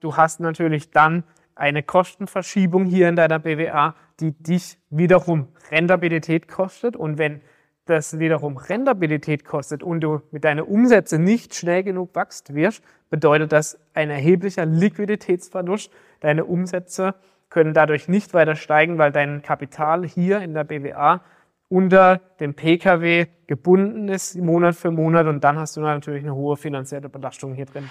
Du hast natürlich dann eine Kostenverschiebung hier in deiner BWA, die dich wiederum Rentabilität kostet. Und wenn das wiederum Rentabilität kostet und du mit deinen Umsätzen nicht schnell genug wachst wirst, bedeutet das ein erheblicher Liquiditätsverlust. Deine Umsätze können dadurch nicht weiter steigen, weil dein Kapital hier in der BWA unter dem PKW gebunden ist, Monat für Monat. Und dann hast du natürlich eine hohe finanzielle Belastung hier drin.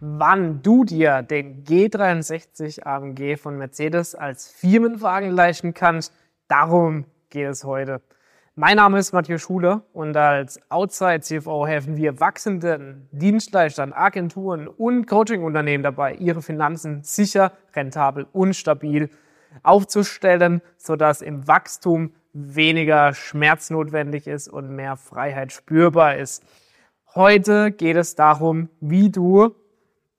wann du dir den G63 AMG von Mercedes als Firmenwagen leisten kannst. Darum geht es heute. Mein Name ist Matthias Schuler und als Outside CFO helfen wir wachsenden Dienstleistern, Agenturen und Coachingunternehmen dabei, ihre Finanzen sicher, rentabel und stabil aufzustellen, sodass im Wachstum weniger Schmerz notwendig ist und mehr Freiheit spürbar ist. Heute geht es darum, wie du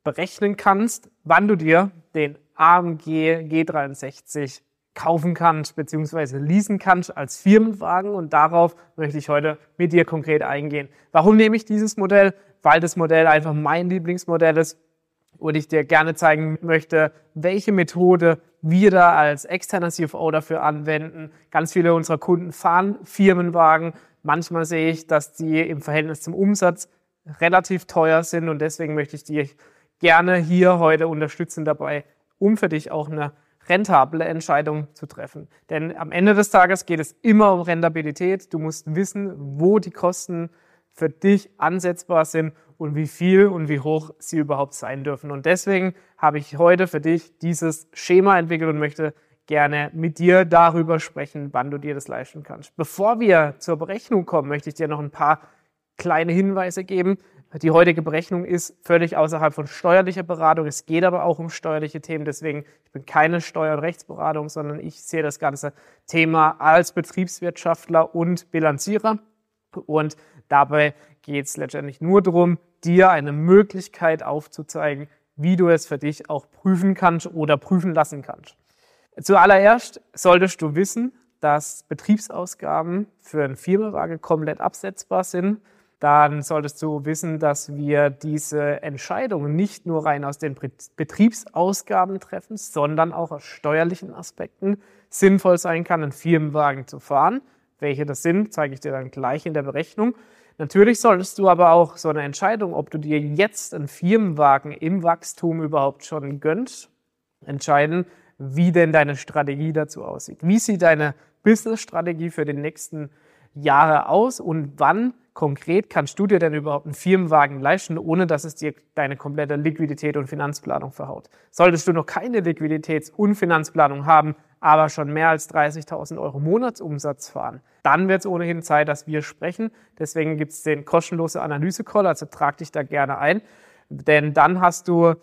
berechnen kannst, wann du dir den AMG G63 kaufen kannst bzw. leasen kannst als Firmenwagen und darauf möchte ich heute mit dir konkret eingehen. Warum nehme ich dieses Modell? Weil das Modell einfach mein Lieblingsmodell ist und ich dir gerne zeigen möchte, welche Methode wir da als externer CFO dafür anwenden. Ganz viele unserer Kunden fahren Firmenwagen. Manchmal sehe ich, dass die im Verhältnis zum Umsatz relativ teuer sind und deswegen möchte ich dir gerne hier heute unterstützen dabei, um für dich auch eine rentable Entscheidung zu treffen. Denn am Ende des Tages geht es immer um Rentabilität. Du musst wissen, wo die Kosten für dich ansetzbar sind und wie viel und wie hoch sie überhaupt sein dürfen. Und deswegen habe ich heute für dich dieses Schema entwickelt und möchte gerne mit dir darüber sprechen, wann du dir das leisten kannst. Bevor wir zur Berechnung kommen, möchte ich dir noch ein paar kleine Hinweise geben, die heutige Berechnung ist völlig außerhalb von steuerlicher Beratung. Es geht aber auch um steuerliche Themen. Deswegen, ich bin keine Steuer- und Rechtsberatung, sondern ich sehe das ganze Thema als Betriebswirtschaftler und Bilanzierer. Und dabei geht es letztendlich nur darum, dir eine Möglichkeit aufzuzeigen, wie du es für dich auch prüfen kannst oder prüfen lassen kannst. Zuallererst solltest du wissen, dass Betriebsausgaben für einen Firmenwagen komplett absetzbar sind dann solltest du wissen, dass wir diese Entscheidungen nicht nur rein aus den Betriebsausgaben treffen, sondern auch aus steuerlichen Aspekten sinnvoll sein kann, einen Firmenwagen zu fahren. Welche das sind, zeige ich dir dann gleich in der Berechnung. Natürlich solltest du aber auch so eine Entscheidung, ob du dir jetzt einen Firmenwagen im Wachstum überhaupt schon gönnst, entscheiden, wie denn deine Strategie dazu aussieht. Wie sieht deine Business-Strategie für die nächsten Jahre aus und wann konkret kannst du dir denn überhaupt einen Firmenwagen leisten, ohne dass es dir deine komplette Liquidität und Finanzplanung verhaut? Solltest du noch keine Liquiditäts- und Finanzplanung haben, aber schon mehr als 30.000 Euro Monatsumsatz fahren, dann wird es ohnehin Zeit, dass wir sprechen. Deswegen gibt es den kostenlosen Analyse-Call, also trag dich da gerne ein, denn dann hast du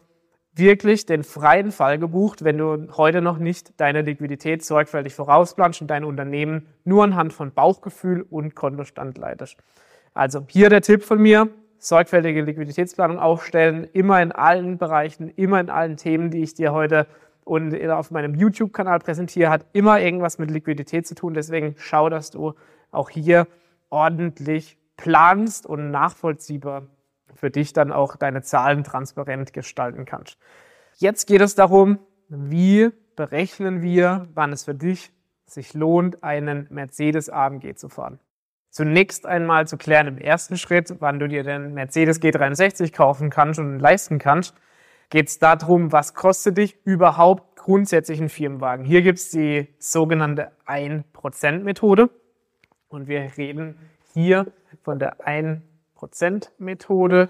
wirklich den freien Fall gebucht, wenn du heute noch nicht deine Liquidität sorgfältig vorausplanst und dein Unternehmen nur anhand von Bauchgefühl und Kontostand leitest. Also hier der Tipp von mir, sorgfältige Liquiditätsplanung aufstellen, immer in allen Bereichen, immer in allen Themen, die ich dir heute und auf meinem YouTube-Kanal präsentiere, hat immer irgendwas mit Liquidität zu tun. Deswegen schau, dass du auch hier ordentlich planst und nachvollziehbar für dich dann auch deine Zahlen transparent gestalten kannst. Jetzt geht es darum, wie berechnen wir, wann es für dich sich lohnt, einen Mercedes AMG zu fahren zunächst einmal zu klären im ersten Schritt, wann du dir den Mercedes G63 kaufen kannst und leisten kannst, geht es darum, was kostet dich überhaupt grundsätzlich ein Firmenwagen. Hier gibt es die sogenannte 1%-Methode und wir reden hier von der 1%-Methode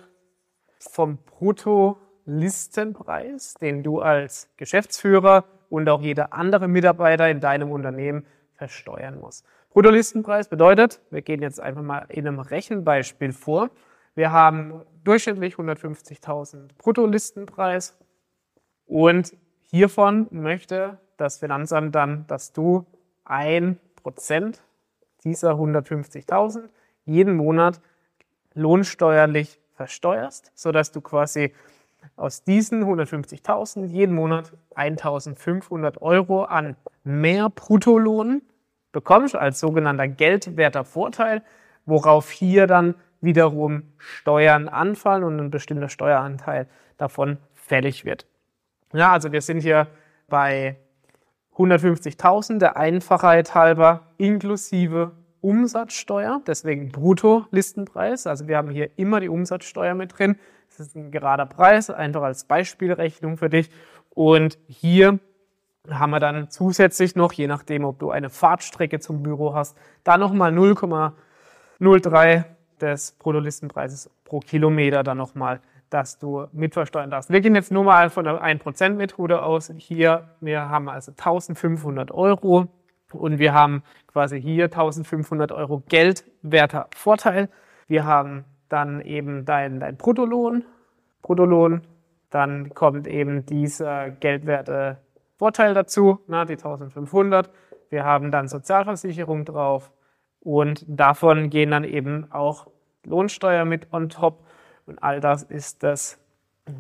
vom Brutto-Listenpreis, den du als Geschäftsführer und auch jeder andere Mitarbeiter in deinem Unternehmen versteuern musst. Bruttolistenpreis bedeutet, wir gehen jetzt einfach mal in einem Rechenbeispiel vor. Wir haben durchschnittlich 150.000 Bruttolistenpreis und hiervon möchte das Finanzamt dann, dass du ein Prozent dieser 150.000 jeden Monat lohnsteuerlich versteuerst, sodass du quasi aus diesen 150.000 jeden Monat 1.500 Euro an mehr Bruttolohn bekommst als sogenannter geldwerter Vorteil, worauf hier dann wiederum Steuern anfallen und ein bestimmter Steueranteil davon fällig wird. Ja, also wir sind hier bei 150.000 der Einfachheit halber inklusive Umsatzsteuer, deswegen Brutto-Listenpreis. Also wir haben hier immer die Umsatzsteuer mit drin. Das ist ein gerader Preis, einfach als Beispielrechnung für dich. Und hier haben wir dann zusätzlich noch, je nachdem, ob du eine Fahrtstrecke zum Büro hast, da nochmal 0,03 des Bruttolistenpreises pro Kilometer dann nochmal, dass du mitversteuern darfst. Wir gehen jetzt nur mal von der 1%-Methode aus. Hier, wir haben also 1500 Euro und wir haben quasi hier 1500 Euro geldwerter Vorteil. Wir haben dann eben dein, dein Bruttolohn, Bruttolohn, dann kommt eben dieser geldwerte Vorteil dazu, na, die 1500. Wir haben dann Sozialversicherung drauf und davon gehen dann eben auch Lohnsteuer mit on top. Und all das ist das,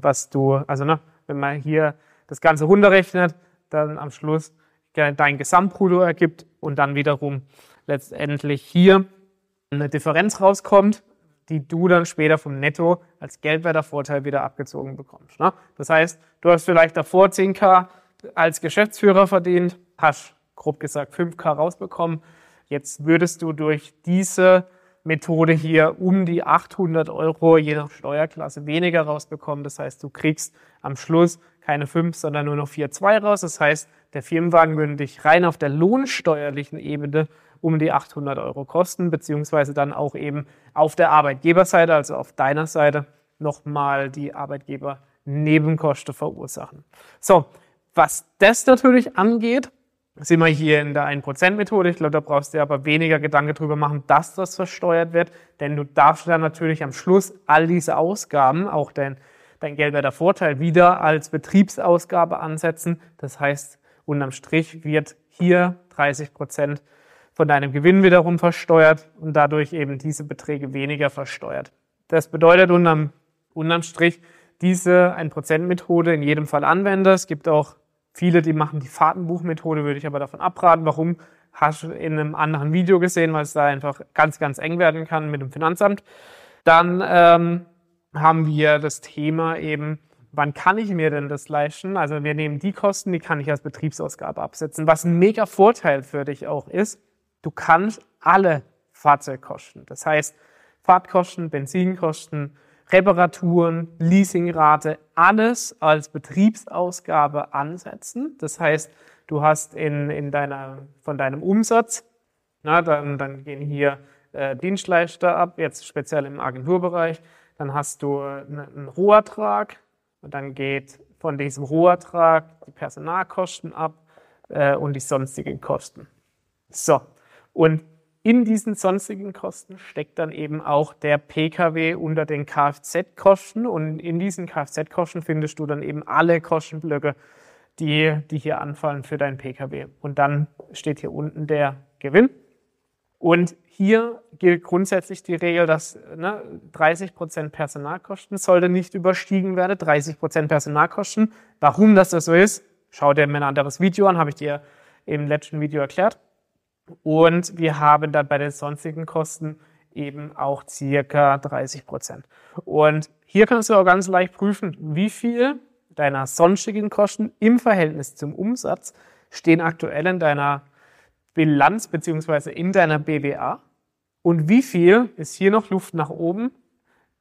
was du, also ne, wenn man hier das Ganze runterrechnet, dann am Schluss dein Gesamtbrutto ergibt und dann wiederum letztendlich hier eine Differenz rauskommt, die du dann später vom Netto als Geldwertervorteil wieder abgezogen bekommst. Ne? Das heißt, du hast vielleicht davor 10k als Geschäftsführer verdient, hast grob gesagt 5k rausbekommen. Jetzt würdest du durch diese Methode hier um die 800 Euro je nach Steuerklasse weniger rausbekommen. Das heißt, du kriegst am Schluss keine 5, sondern nur noch 4,2 raus. Das heißt, der Firmenwagen würde dich rein auf der lohnsteuerlichen Ebene um die 800 Euro kosten, beziehungsweise dann auch eben auf der Arbeitgeberseite, also auf deiner Seite, nochmal die Arbeitgeber-Nebenkosten verursachen. So, was das natürlich angeht, sind wir hier in der 1%-Methode. Ich glaube, da brauchst du dir aber weniger Gedanken drüber machen, dass das versteuert wird, denn du darfst dann natürlich am Schluss all diese Ausgaben, auch dein, dein geldwerter Vorteil, wieder als Betriebsausgabe ansetzen. Das heißt, unterm Strich wird hier 30 Prozent von deinem Gewinn wiederum versteuert und dadurch eben diese Beträge weniger versteuert. Das bedeutet unterm, unterm Strich, diese 1%-Methode in jedem Fall anwende. Es gibt auch Viele, die machen die Fahrtenbuchmethode, würde ich aber davon abraten. Warum? Hast du in einem anderen Video gesehen, weil es da einfach ganz, ganz eng werden kann mit dem Finanzamt. Dann ähm, haben wir das Thema eben, wann kann ich mir denn das leisten? Also wir nehmen die Kosten, die kann ich als Betriebsausgabe absetzen. Was ein mega Vorteil für dich auch ist, du kannst alle Fahrzeugkosten, das heißt Fahrtkosten, Benzinkosten, Reparaturen, Leasingrate, alles als Betriebsausgabe ansetzen. Das heißt, du hast in, in deiner, von deinem Umsatz, na, dann, dann gehen hier äh, Dienstleister ab, jetzt speziell im Agenturbereich, dann hast du einen Rohertrag und dann geht von diesem Rohertrag die Personalkosten ab äh, und die sonstigen Kosten. So, und in diesen sonstigen Kosten steckt dann eben auch der Pkw unter den Kfz-Kosten und in diesen Kfz-Kosten findest du dann eben alle Kostenblöcke, die, die hier anfallen für dein Pkw. Und dann steht hier unten der Gewinn. Und hier gilt grundsätzlich die Regel, dass ne, 30% Personalkosten sollte nicht überstiegen werden. 30% Personalkosten. Warum das so ist, schau dir mir ein anderes Video an, habe ich dir im letzten Video erklärt. Und wir haben dann bei den sonstigen Kosten eben auch circa 30 Prozent. Und hier kannst du auch ganz leicht prüfen, wie viel deiner sonstigen Kosten im Verhältnis zum Umsatz stehen aktuell in deiner Bilanz beziehungsweise in deiner BWA und wie viel ist hier noch Luft nach oben,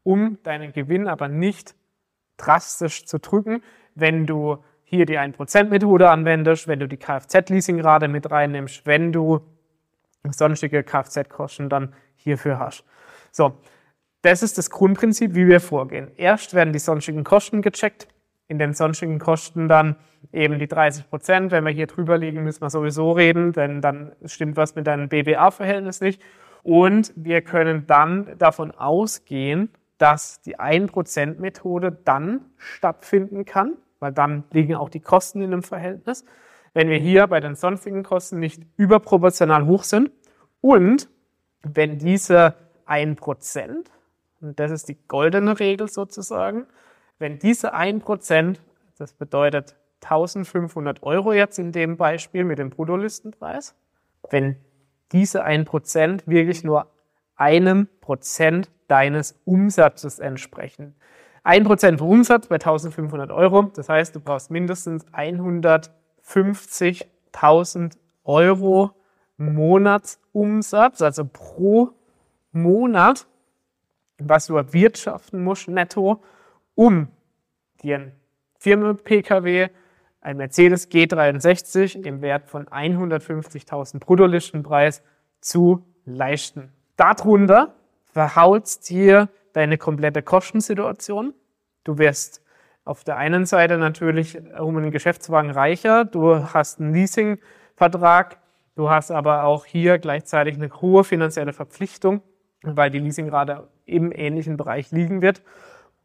um deinen Gewinn aber nicht drastisch zu drücken, wenn du hier die 1%-Methode anwendest, wenn du die Kfz-Leasingrate mit reinnimmst, wenn du sonstige Kfz-Kosten dann hierfür hast. So, das ist das Grundprinzip, wie wir vorgehen. Erst werden die sonstigen Kosten gecheckt. In den sonstigen Kosten dann eben die 30 Prozent. Wenn wir hier drüber liegen, müssen wir sowieso reden, denn dann stimmt was mit deinem BWA-Verhältnis nicht. Und wir können dann davon ausgehen, dass die 1%-Methode dann stattfinden kann. weil dann liegen auch die Kosten in einem Verhältnis. Wenn wir hier bei den sonstigen Kosten nicht überproportional hoch sind und wenn diese 1%, und das ist die goldene Regel sozusagen, wenn diese 1%, das bedeutet 1500 Euro jetzt in dem Beispiel mit dem Bruttolistenpreis, wenn diese 1% wirklich nur einem Prozent deines Umsatzes entsprechen. Ein Prozent Umsatz bei 1500 Euro, das heißt, du brauchst mindestens 150.000 Euro Monatsumsatz, also pro Monat, was du erwirtschaften musst netto, um dir ein Firmen-Pkw, ein Mercedes G63 im Wert von 150.000 Bruttolistenpreis zu leisten. Darunter verhaulst dir deine komplette Kostensituation. Du wirst auf der einen Seite natürlich um einen Geschäftswagen reicher, du hast einen Leasingvertrag, du hast aber auch hier gleichzeitig eine hohe finanzielle Verpflichtung, weil die Leasingrate im ähnlichen Bereich liegen wird.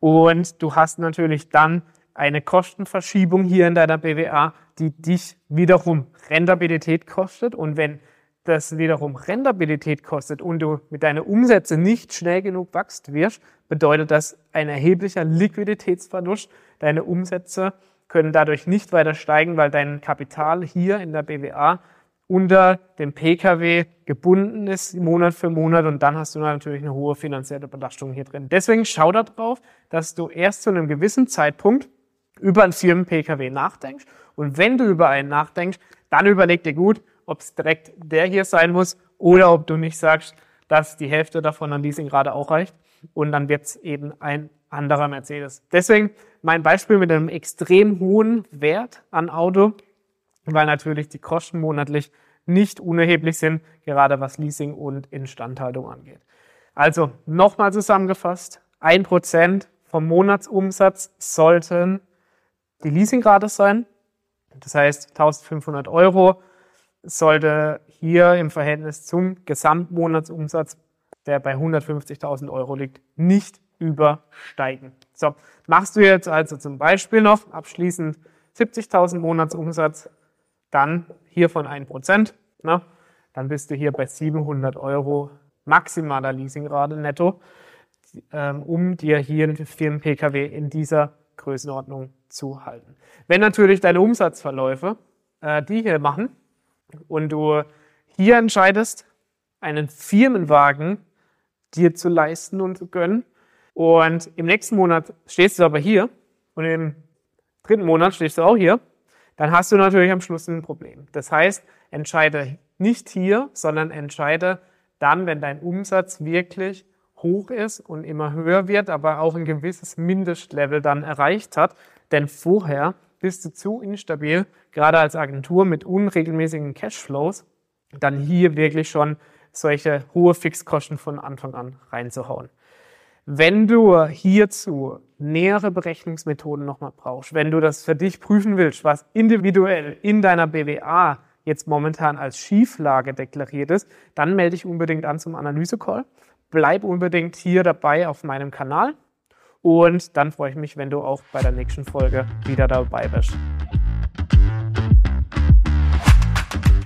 Und du hast natürlich dann eine Kostenverschiebung hier in deiner BWA, die dich wiederum Rentabilität kostet. Und wenn das wiederum Rentabilität kostet und du mit deinen Umsätzen nicht schnell genug wachst wirst, bedeutet das ein erheblicher Liquiditätsverlust. Deine Umsätze können dadurch nicht weiter steigen, weil dein Kapital hier in der BWA unter dem Pkw gebunden ist, Monat für Monat, und dann hast du natürlich eine hohe finanzielle Belastung hier drin. Deswegen schau darauf, dass du erst zu einem gewissen Zeitpunkt über einen Firmen-Pkw nachdenkst. Und wenn du über einen nachdenkst, dann überleg dir gut, ob es direkt der hier sein muss oder ob du nicht sagst, dass die Hälfte davon an Leasing gerade auch reicht und dann wird es eben ein anderer Mercedes. Deswegen mein Beispiel mit einem extrem hohen Wert an Auto, weil natürlich die Kosten monatlich nicht unerheblich sind, gerade was Leasing und Instandhaltung angeht. Also nochmal zusammengefasst, ein Prozent vom Monatsumsatz sollten die Leasingrate sein. Das heißt 1500 Euro sollte hier im Verhältnis zum Gesamtmonatsumsatz, der bei 150.000 Euro liegt, nicht übersteigen. So, machst du jetzt also zum Beispiel noch abschließend 70.000 Monatsumsatz, dann hier von 1%, ne, dann bist du hier bei 700 Euro maximaler Leasingrate netto, ähm, um dir hier einen Firmen-Pkw in dieser Größenordnung zu halten. Wenn natürlich deine Umsatzverläufe äh, die hier machen, und du hier entscheidest, einen Firmenwagen dir zu leisten und zu gönnen. Und im nächsten Monat stehst du aber hier und im dritten Monat stehst du auch hier, dann hast du natürlich am Schluss ein Problem. Das heißt, entscheide nicht hier, sondern entscheide dann, wenn dein Umsatz wirklich hoch ist und immer höher wird, aber auch ein gewisses Mindestlevel dann erreicht hat. Denn vorher bist du zu instabil, gerade als Agentur mit unregelmäßigen Cashflows, dann hier wirklich schon solche hohe Fixkosten von Anfang an reinzuhauen. Wenn du hierzu nähere Berechnungsmethoden nochmal brauchst, wenn du das für dich prüfen willst, was individuell in deiner BWA jetzt momentan als Schieflage deklariert ist, dann melde dich unbedingt an zum Analysecall. Bleib unbedingt hier dabei auf meinem Kanal. Und dann freue ich mich, wenn du auch bei der nächsten Folge wieder dabei bist.